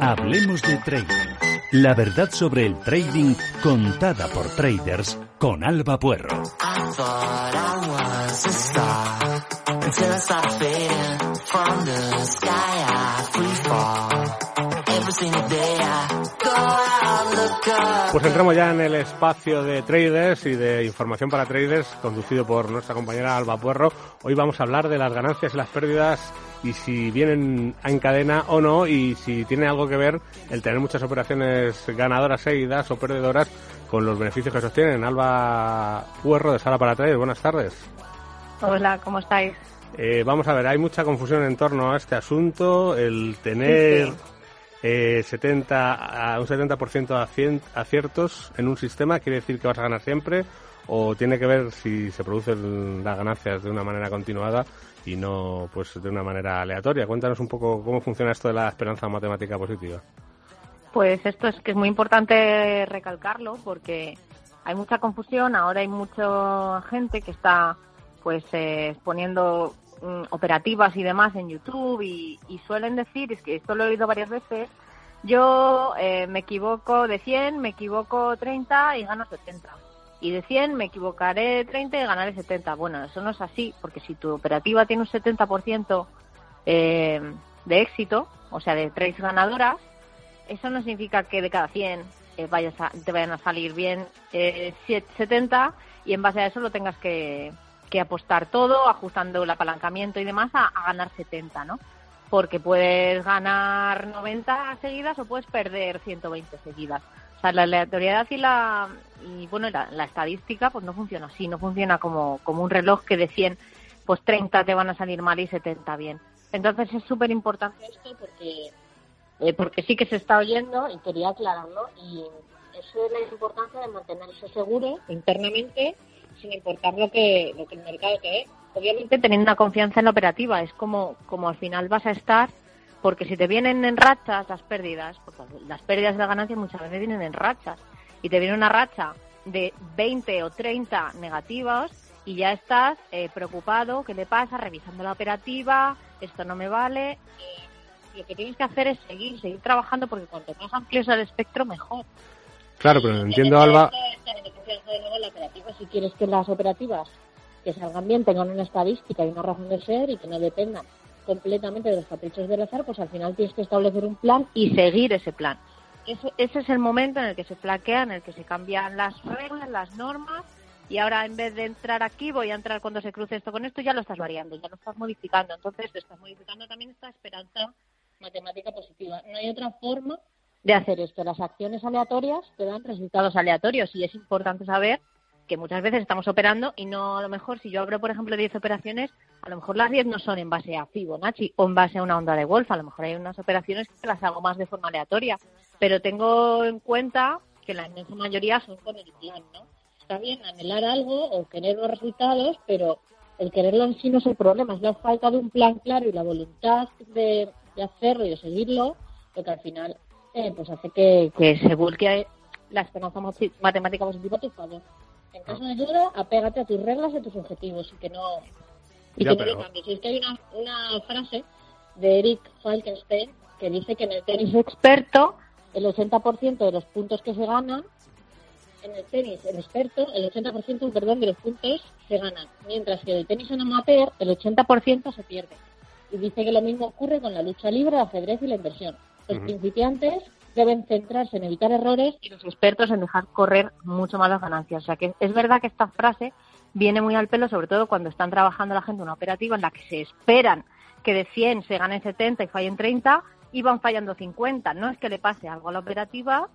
Hablemos de trading. La verdad sobre el trading contada por traders con Alba Puerro. Pues entramos ya en el espacio de traders y de información para traders conducido por nuestra compañera Alba Puerro. Hoy vamos a hablar de las ganancias y las pérdidas y si vienen en cadena o no y si tiene algo que ver el tener muchas operaciones ganadoras seguidas o perdedoras con los beneficios que sostienen. Alba Puerro de Sala para Traders, buenas tardes. Hola, ¿cómo estáis? Eh, vamos a ver, hay mucha confusión en torno a este asunto, el tener eh, 70 a un 70% de aciertos en un sistema quiere decir que vas a ganar siempre o tiene que ver si se producen las ganancias de una manera continuada y no pues de una manera aleatoria. Cuéntanos un poco cómo funciona esto de la esperanza matemática positiva. Pues esto es que es muy importante recalcarlo porque hay mucha confusión, ahora hay mucha gente que está pues eh, poniendo mm, operativas y demás en YouTube y, suelen decir, es que esto lo he oído varias veces, yo eh, me equivoco de 100, me equivoco 30 y gano 70 y de 100 me equivocaré 30 y ganaré 70. Bueno, eso no es así, porque si tu operativa tiene un 70% eh, de éxito, o sea, de tres ganadoras, eso no significa que de cada 100 eh, vayas te vayan a salir bien eh, 70 y en base a eso lo tengas que, que apostar todo, ajustando el apalancamiento y demás, a, a ganar 70, ¿no? Porque puedes ganar 90 seguidas o puedes perder 120 seguidas la aleatoriedad y la y bueno la, estadística pues no funciona así, no funciona como, como un reloj que de 100 pues 30 te van a salir mal y 70 bien. Entonces es súper importante esto porque eh, porque sí que se está oyendo y quería aclararlo y eso es la importancia de mantenerse seguro internamente sin importar lo que lo que el mercado te dé. Obviamente teniendo una confianza en la operativa, es como como al final vas a estar porque si te vienen en rachas las pérdidas, porque las pérdidas de la ganancia muchas veces vienen en rachas, y te viene una racha de 20 o 30 negativos y ya estás eh, preocupado, ¿qué le pasa? Revisando la operativa, esto no me vale. lo que tienes que hacer es seguir, seguir trabajando porque cuanto más amplio es el espectro, mejor. Claro, pero entiendo, Alba. si quieres que las operativas que salgan bien tengan una estadística y una razón de ser y que no dependan completamente de los caprichos del azar, pues al final tienes que establecer un plan y seguir ese plan. Ese, ese es el momento en el que se flaquea, en el que se cambian las reglas, las normas, y ahora en vez de entrar aquí, voy a entrar cuando se cruce esto con esto, ya lo estás variando, ya lo estás modificando. Entonces, te estás modificando también esta esperanza matemática positiva. No hay otra forma de hacer esto. Las acciones aleatorias te dan resultados aleatorios y es importante saber que muchas veces estamos operando y no a lo mejor si yo abro por ejemplo 10 operaciones a lo mejor las 10 no son en base a Fibonacci o en base a una onda de Wolf. A lo mejor hay unas operaciones que las hago más de forma aleatoria. Pero tengo en cuenta que la inmensa mayoría son con el plan ¿no? está bien anhelar algo o querer los resultados pero el quererlo en sí no es el problema. Es la falta de un plan claro y la voluntad de, hacerlo y de seguirlo lo que al final eh, pues hace que, que se vuelque la esperanza matemática positiva a tu favor en caso de duda, apégate a tus reglas y a tus objetivos y que no, y que no lo cambies. Y es que hay una, una frase de Eric Falkenstein que dice que en el tenis experto el 80% de los puntos que se ganan en el tenis en experto, el 80% perdón, de los puntos se ganan, mientras que en el tenis en amateur el 80% se pierde. Y dice que lo mismo ocurre con la lucha libre, el ajedrez y la inversión. Los principiantes deben centrarse en evitar errores y los expertos en dejar correr mucho más las ganancias. O sea que es verdad que esta frase viene muy al pelo, sobre todo cuando están trabajando la gente una operativa en la que se esperan que de 100 se ganen 70 y fallen 30 y van fallando 50. No es que le pase algo a la operativa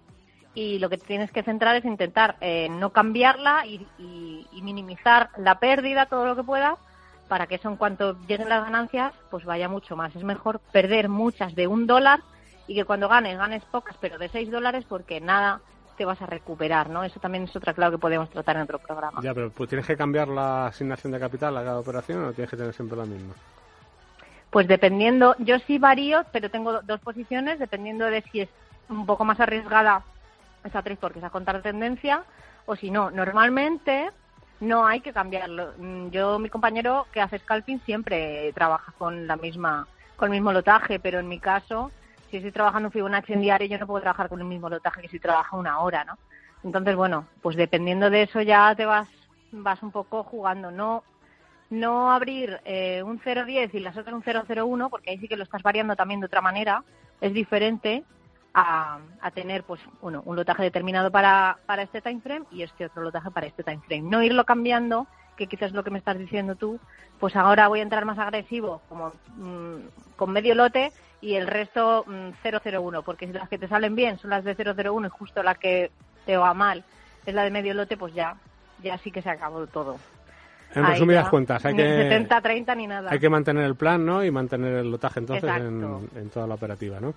y lo que tienes que centrar es intentar eh, no cambiarla y, y minimizar la pérdida todo lo que puedas para que eso en cuanto lleguen las ganancias pues vaya mucho más. Es mejor perder muchas de un dólar y que cuando ganes, ganes pocas, pero de 6 dólares porque nada te vas a recuperar, ¿no? Eso también es otra clave que podemos tratar en otro programa. Ya, pero pues, ¿tienes que cambiar la asignación de capital a cada operación o tienes que tener siempre la misma? Pues dependiendo, yo sí varío, pero tengo dos posiciones, dependiendo de si es un poco más arriesgada esa trade porque es a contar tendencia o si no. Normalmente no hay que cambiarlo. Mm, yo, mi compañero que hace scalping siempre trabaja con la misma con el mismo lotaje, pero en mi caso, si estoy trabajando un Fibonacci en diario, yo no puedo trabajar con el mismo lotaje que si trabajo una hora, ¿no? Entonces, bueno, pues dependiendo de eso ya te vas, vas un poco jugando. No, no abrir eh, un 0,10 y las otras un 0,01, porque ahí sí que lo estás variando también de otra manera, es diferente a, a tener pues bueno, un lotaje determinado para, para este time frame y este otro lotaje para este time frame. No irlo cambiando, que quizás es lo que me estás diciendo tú, pues ahora voy a entrar más agresivo, como mm, con medio lote y el resto 001, mm, porque si las que te salen bien son las de 001 y justo la que te va mal es la de medio lote, pues ya, ya sí que se acabó todo. En resumidas cuentas, hay que, 70, 30 ni nada. hay que mantener el plan ¿no? y mantener el lotaje entonces en, toda la operativa. ¿no?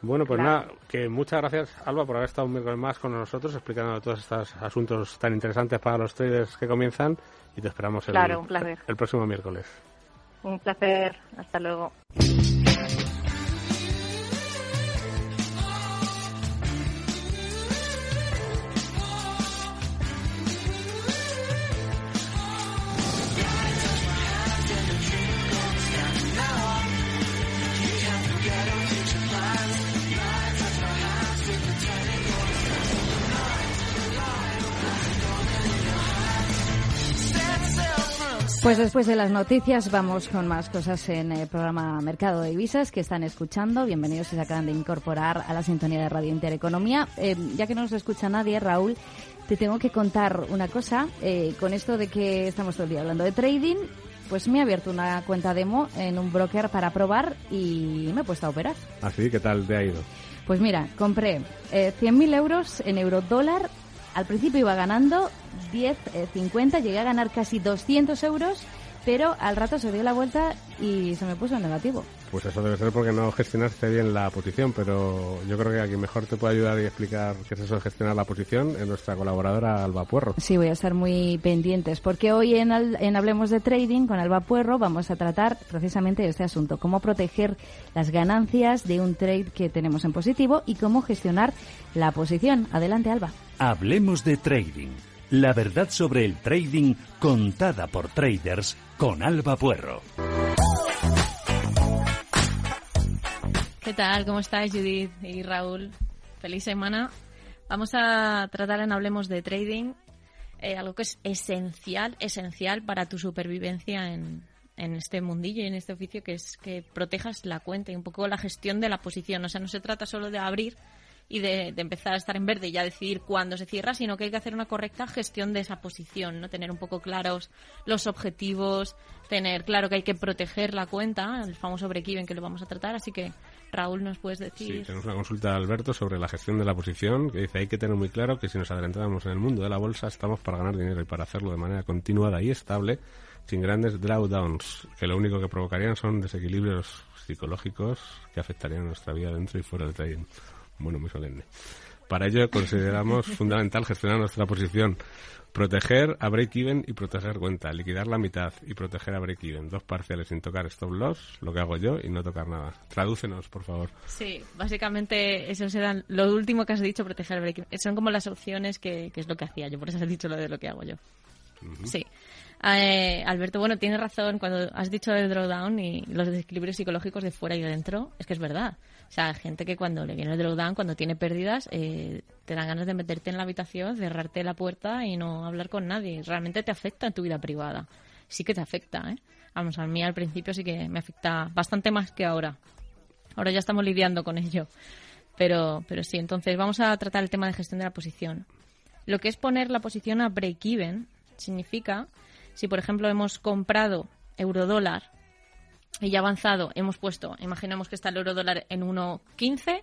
Bueno, pues nada, que muchas gracias, Alba, por haber estado un miércoles más con nosotros explicando todos estos asuntos tan interesantes para los traders que comienzan y te esperamos el, el próximo miércoles. Un placer, hasta luego. Pues después de las noticias vamos con más cosas en el programa Mercado de Divisas que están escuchando. Bienvenidos si se acaban de incorporar a la sintonía de Radio Intereconomía. Eh, ya que no nos escucha nadie, Raúl, te tengo que contar una cosa. Eh, con esto de que estamos todo el día hablando de trading, pues me he abierto una cuenta demo en un broker para probar y me he puesto a operar. ¿Así? ¿Ah, ¿Qué tal te ha ido? Pues mira, compré eh, 100.000 euros en euro dólar al principio iba ganando 10, 50, eh, llegué a ganar casi 200 euros, pero al rato se dio la vuelta y se me puso en negativo. Pues eso debe ser porque no gestionaste bien la posición, pero yo creo que aquí mejor te puede ayudar y explicar qué es eso de gestionar la posición es nuestra colaboradora Alba Puerro. Sí, voy a estar muy pendientes, porque hoy en, en Hablemos de Trading con Alba Puerro vamos a tratar precisamente este asunto, cómo proteger las ganancias de un trade que tenemos en positivo y cómo gestionar la posición. Adelante, Alba. Hablemos de Trading. La verdad sobre el trading contada por traders con Alba Puerro. ¿Qué tal? ¿Cómo estáis, Judith y Raúl? Feliz semana. Vamos a tratar en Hablemos de Trading eh, algo que es esencial, esencial para tu supervivencia en, en este mundillo y en este oficio, que es que protejas la cuenta y un poco la gestión de la posición. O sea, no se trata solo de abrir y de, empezar a estar en verde y ya decidir cuándo se cierra, sino que hay que hacer una correcta gestión de esa posición, no tener un poco claros los objetivos, tener claro que hay que proteger la cuenta, el famoso break-even que lo vamos a tratar, así que Raúl, ¿nos puedes decir? Sí, tenemos una consulta de Alberto sobre la gestión de la posición, que dice hay que tener muy claro que si nos adelantamos en el mundo de la bolsa estamos para ganar dinero y para hacerlo de manera continuada y estable, sin grandes drawdowns, que lo único que provocarían son desequilibrios psicológicos que afectarían nuestra vida dentro y fuera del trading bueno, muy solemne. Para ello consideramos fundamental gestionar nuestra posición, proteger a break-even y proteger cuenta, liquidar la mitad y proteger a break-even, dos parciales sin tocar stop loss, lo que hago yo, y no tocar nada. Tradúcenos, por favor. Sí, básicamente eso será lo último que has dicho, proteger a break-even. Son como las opciones que, es lo que hacía yo, por eso has dicho lo de lo que hago yo. Sí. Eh, Alberto, bueno, tienes razón cuando has dicho el drawdown y los desequilibrios psicológicos de fuera y de dentro, es que es verdad. O sea, gente que cuando le viene el drawdown, cuando tiene pérdidas, eh, te dan ganas de meterte en la habitación, cerrarte la puerta y no hablar con nadie. Realmente te afecta en tu vida privada. Sí que te afecta, ¿eh? Vamos, a mí al principio sí que me afecta bastante más que ahora. Ahora ya estamos lidiando con ello. Pero, pero sí, entonces vamos a tratar el tema de gestión de la posición. Lo que es poner la posición a break-even significa si, por ejemplo, hemos comprado euro-dólar y ya avanzado, hemos puesto, imaginemos que está el euro-dólar en 1.15,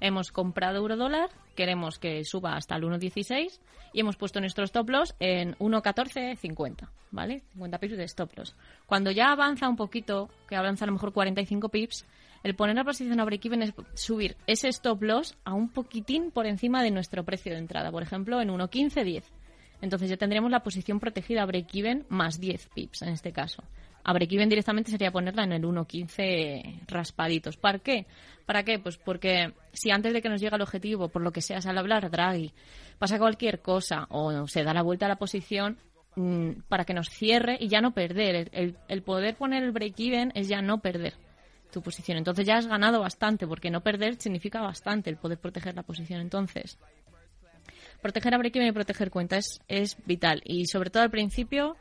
hemos comprado euro-dólar, queremos que suba hasta el 1.16 y hemos puesto nuestro stop loss en 1.1450, ¿vale? 50 pips de stop loss. Cuando ya avanza un poquito, que avanza a lo mejor 45 pips, el poner la posición a break-even es subir ese stop loss a un poquitín por encima de nuestro precio de entrada, por ejemplo, en 1.1510. Entonces ya tendríamos la posición protegida a break-even más 10 pips en este caso. A break-even directamente sería ponerla en el 1.15 raspaditos. ¿Para qué? ¿Para qué? Pues porque si antes de que nos llegue el objetivo, por lo que sea, al hablar Draghi, pasa cualquier cosa o se da la vuelta a la posición, mm, para que nos cierre y ya no perder. El, el poder poner el break-even es ya no perder. tu posición. Entonces ya has ganado bastante, porque no perder significa bastante el poder proteger la posición. Entonces, proteger a break y proteger cuentas es, vital. Y sobre todo al principio,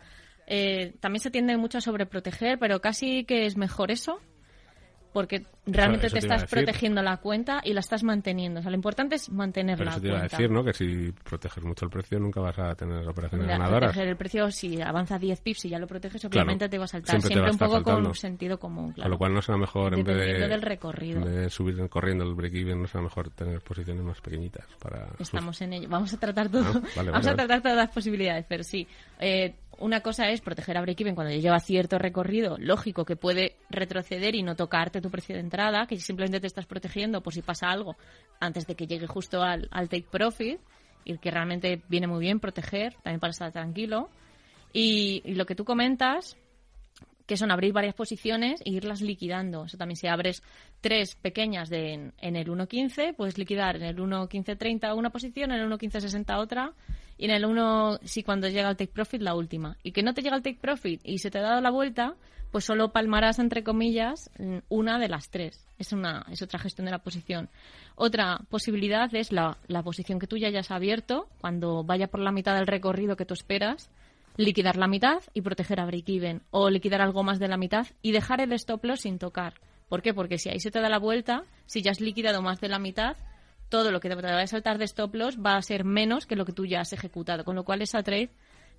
eh, también se tiende mucho a sobreproteger, pero casi que es mejor eso porque realmente te, estás protegiendo la cuenta y la estás manteniendo. O sea, lo importante es mantener Pero la eso te iba a decir, ¿no? Que si proteges mucho el precio nunca vas a tener operaciones Mira, ganadoras. Proteger el precio, si avanza 10 pips y ya lo proteges, obviamente te va a saltar. Siempre, un poco con sentido común, claro. Con lo cual no será mejor, en vez de, del recorrido. En vez de subir corriendo el break-even, no será mejor tener posiciones más pequeñitas para... Estamos en ello. Vamos a tratar todo. Ah, vamos a tratar todas las posibilidades, pero sí. Eh, una cosa es proteger a break-even cuando ya lleva cierto recorrido, lógico que puede retroceder y no tocarte tu precio de entrada, que simplemente te estás protegiendo por si pasa algo antes de que llegue justo al, take profit, y que realmente viene muy bien proteger, también para estar tranquilo. Y, lo que tú comentas, que son abrir varias posiciones e irlas liquidando. Eso también si abres tres pequeñas de, en, el 1.15, puedes liquidar en el 1.15.30 una posición, en el 1.15.60 otra y en el 1, si cuando llega el take profit, la última. Y que no te llega el take profit y se te ha dado la vuelta, pues solo palmarás, entre comillas, una de las tres. Es, una, es otra gestión de la posición. Otra posibilidad es la, la posición que tú ya hayas abierto, cuando vaya por la mitad del recorrido que tú esperas, liquidar la mitad y proteger a break-even. O liquidar algo más de la mitad y dejar el stop loss sin tocar. ¿Por qué? Porque si ahí se te da la vuelta, si ya has liquidado más de la mitad, todo lo que te vaya a saltar de stop loss va a ser menos que lo que tú ya has ejecutado, con lo cual esa trade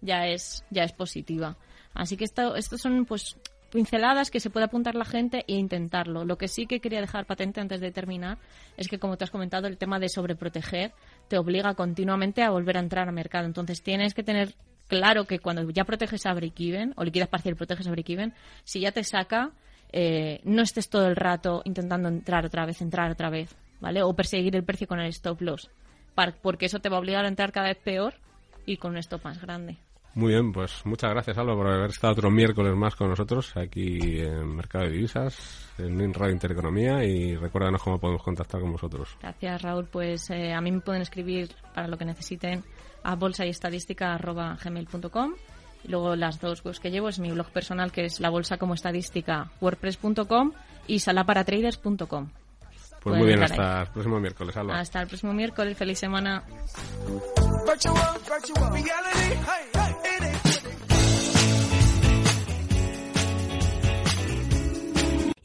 ya es, ya es positiva. Así que esto, estos son pues pinceladas que se puede apuntar la gente e intentarlo. Lo que sí que quería dejar patente antes de terminar es que, como te has comentado, el tema de sobreproteger te obliga continuamente a volver a entrar al mercado. Entonces tienes que tener claro que cuando ya proteges a break-even o liquidas parcial proteges a break-even, si ya te saca, eh, no estés todo el rato intentando entrar otra vez, entrar otra vez. ¿vale? O perseguir el precio con el stop loss, porque eso te va a obligar a entrar cada vez peor y con un stop más grande. Muy bien, pues muchas gracias, Alba, por haber estado otro miércoles más con nosotros aquí en Mercado de Divisas, en Radio Intereconomía y recuérdanos cómo podemos contactar con vosotros. Gracias, Raúl. Pues eh, a mí me pueden escribir para lo que necesiten a bolsa y estadística gmail.com y luego las dos webs que llevo es mi blog personal que es la bolsa como estadística wordpress.com y salaparatraders.com. Pues muy bien, hasta el próximo miércoles, Alba. Hasta el próximo miércoles, feliz semana.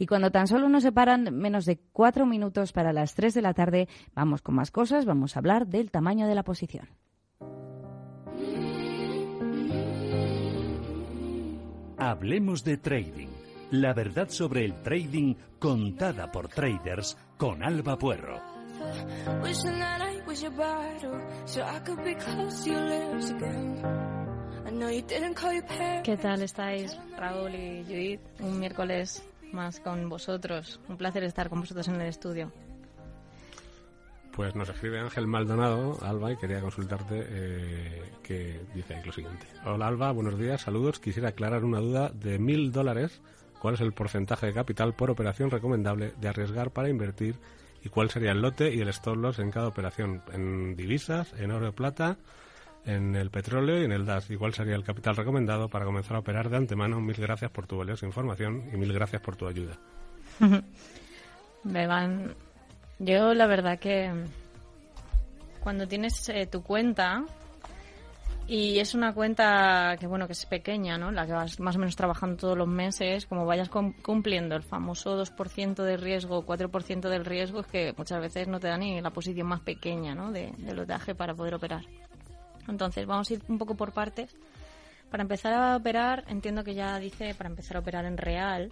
Y cuando tan solo nos separan menos de cuatro minutos para las tres de la tarde, vamos con más cosas, vamos a hablar del tamaño de la posición. Hablemos de trading. La verdad sobre el trading contada por traders con Alba Puerro. ¿Qué tal estáis, Raúl y Judith? Un miércoles más con vosotros. Un placer estar con vosotros en el estudio. Pues nos escribe Ángel Maldonado, Alba, y quería consultarte eh, que dice lo siguiente. Hola Alba, buenos días, saludos. Quisiera aclarar una duda de mil dólares. ¿Cuál es el porcentaje de capital por operación recomendable de arriesgar para invertir y cuál sería el lote y el stop loss en cada operación, en divisas, en oro y plata, en el petróleo y en el DAS. ¿Y cuál sería el capital recomendado para comenzar a operar de antemano? Mil gracias por tu valiosa información y mil gracias por tu ayuda. van yo la verdad que cuando tienes eh, tu cuenta y es una cuenta que bueno que es pequeña, ¿no? La que vas más o menos trabajando todos los meses, como vayas cumpliendo el famoso 2% de riesgo, 4% del riesgo, es que muchas veces no te da ni la posición más pequeña, ¿no? De, de lotaje para poder operar. Entonces, vamos a ir un poco por partes. Para empezar a operar, entiendo que ya dice para empezar a operar en real,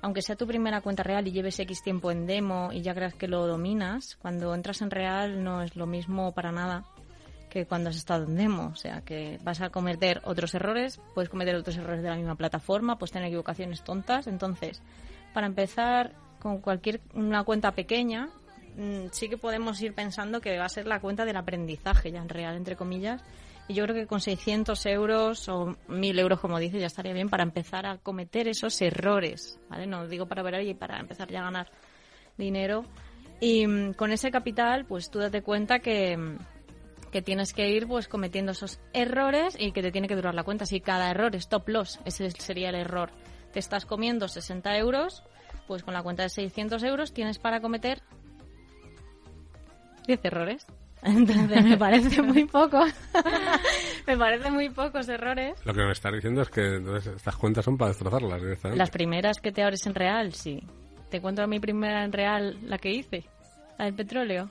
aunque sea tu primera cuenta real y lleves X tiempo en demo y ya creas que lo dominas, cuando entras en real no es lo mismo para nada que cuando has estado en demo. O sea, que vas a cometer otros errores, puedes cometer otros errores de la misma plataforma, puedes tener equivocaciones tontas. Entonces, para empezar con cualquier una cuenta pequeña, sí que podemos ir pensando que va a ser la cuenta del aprendizaje ya en real, entre comillas. Y yo creo que con 600 euros o 1000 euros, como dice, ya estaría bien para empezar a cometer esos errores, ¿vale? No digo para ver y para empezar ya a ganar dinero. Y mm, con ese capital, pues tú date cuenta que, mm, que tienes que ir pues cometiendo esos errores y que te tiene que durar la cuenta. Si cada error es top loss, ese sería el error. Te estás comiendo 60 euros, Pues con la cuenta de 600 euros tienes para cometer 10 errores. Entonces me parece muy poco. me parece muy pocos errores. Lo que me estás diciendo es que entonces estas cuentas son para destrozarlas directamente. Las primeras que te abres en real, sí. Te cuento mi primera en real, la que hice, la del petróleo.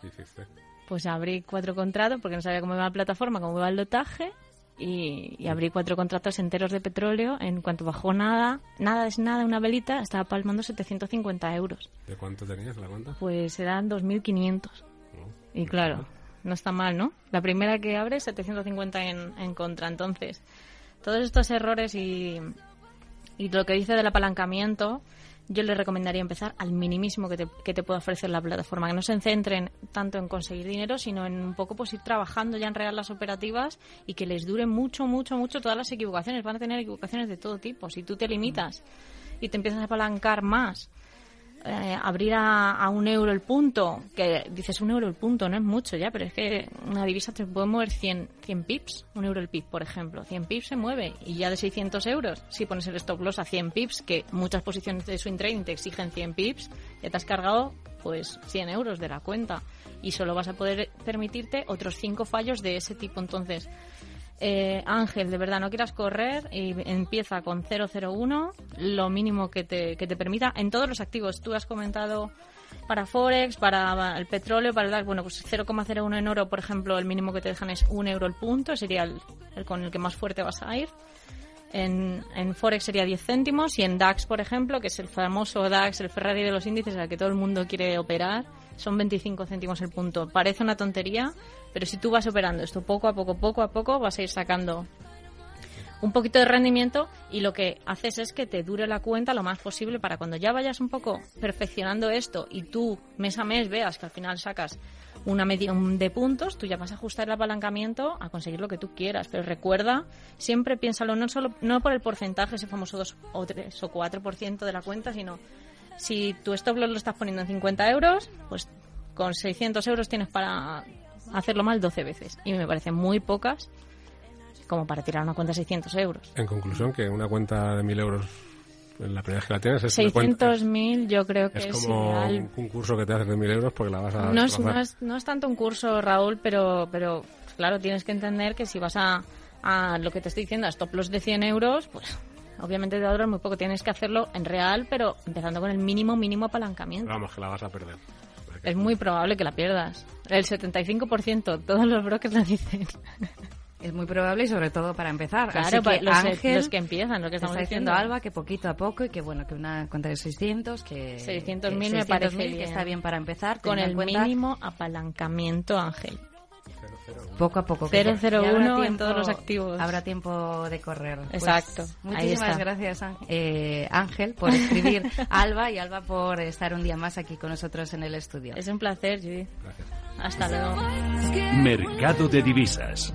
¿Qué hiciste? Pues abrí cuatro contratos porque no sabía cómo iba la plataforma, cómo iba el lotaje. Y, y abrí cuatro contratos enteros de petróleo. En cuanto bajó nada, nada es nada, una velita, estaba palmando 750 euros. ¿De cuánto tenías la cuenta? Pues eran 2.500. Y claro, no está mal, ¿no? La primera que abre, 750 en, en contra. Entonces, todos estos errores y, y lo que dice del apalancamiento, yo le recomendaría empezar al minimísimo que te, que te pueda ofrecer la plataforma, que no se centren tanto en conseguir dinero, sino en un poco pues ir trabajando ya en real las operativas y que les dure mucho, mucho, mucho todas las equivocaciones. Van a tener equivocaciones de todo tipo. Si tú te limitas y te empiezas a apalancar más, eh, abrir a, a, un euro el punto, que dices un euro el punto, no es mucho ya, pero es que una divisa te puede mover 100, 100 pips, un euro el pip, por ejemplo. 100 pips se mueve y ya de 600 euros, si pones el stop loss a 100 pips, que muchas posiciones de swing trading te exigen 100 pips, ya te has cargado pues 100 euros de la cuenta y solo vas a poder permitirte otros 5 fallos de ese tipo. Entonces, eh, Ángel, de verdad, no quieras correr y empieza con 001, lo mínimo que te, que te permita en todos los activos. Tú has comentado para Forex, para el petróleo, para el DAX, bueno, pues 0,01 en oro, por ejemplo, el mínimo que te dejan es 1 euro el punto, sería el, el con el que más fuerte vas a ir. En, en, Forex sería 10 céntimos y en DAX, por ejemplo, que es el famoso DAX, el Ferrari de los índices al que todo el mundo quiere operar, son 25 céntimos el punto. Parece una tontería, pero si tú vas operando esto poco a poco, poco a poco, vas a ir sacando un poquito de rendimiento y lo que haces es que te dure la cuenta lo más posible para cuando ya vayas un poco perfeccionando esto y tú mes a mes veas que al final sacas una media de puntos, tú ya vas a ajustar el apalancamiento a conseguir lo que tú quieras. Pero recuerda, siempre piénsalo no solo no por el porcentaje, ese famoso 2 o 3 o 4% de la cuenta, sino si tu stop loss lo estás poniendo en 50 euros, pues con 600 euros tienes para hacerlo mal 12 veces. Y me parecen muy pocas como para tirar una cuenta de 600 euros. En conclusión, que una cuenta de 1.000 euros la primera vez que la tienes es 600.000 yo creo que es, es como ideal. un curso que te haces de 1.000 euros porque la vas a no es, no es, no, es, tanto un curso Raúl pero pero claro tienes que entender que si vas a, a lo que te estoy diciendo a stop loss de 100 euros pues obviamente te va a durar muy poco tienes que hacerlo en real pero empezando con el mínimo mínimo apalancamiento vamos que la vas a perder es muy probable que la pierdas el 75% todos los brokers lo dicen es muy probable y sobre todo para empezar. Claro, Así que los, Ángel, los, que empiezan, lo que estamos está diciendo. diciendo Alba que poquito a poco y que bueno, que una cuenta de 600, que 600.000 me 600 parece que bien. está bien para empezar. Con el cuenta, mínimo apalancamiento, Ángel. Poco a poco. 001 en todos los activos. Habrá tiempo de correr. Exacto. Pues, muchísimas gracias, eh, Ángel, por escribir Alba y Alba por estar un día más aquí con nosotros en el estudio. Es un placer, Judy. Hasta luego. Mercado de divisas.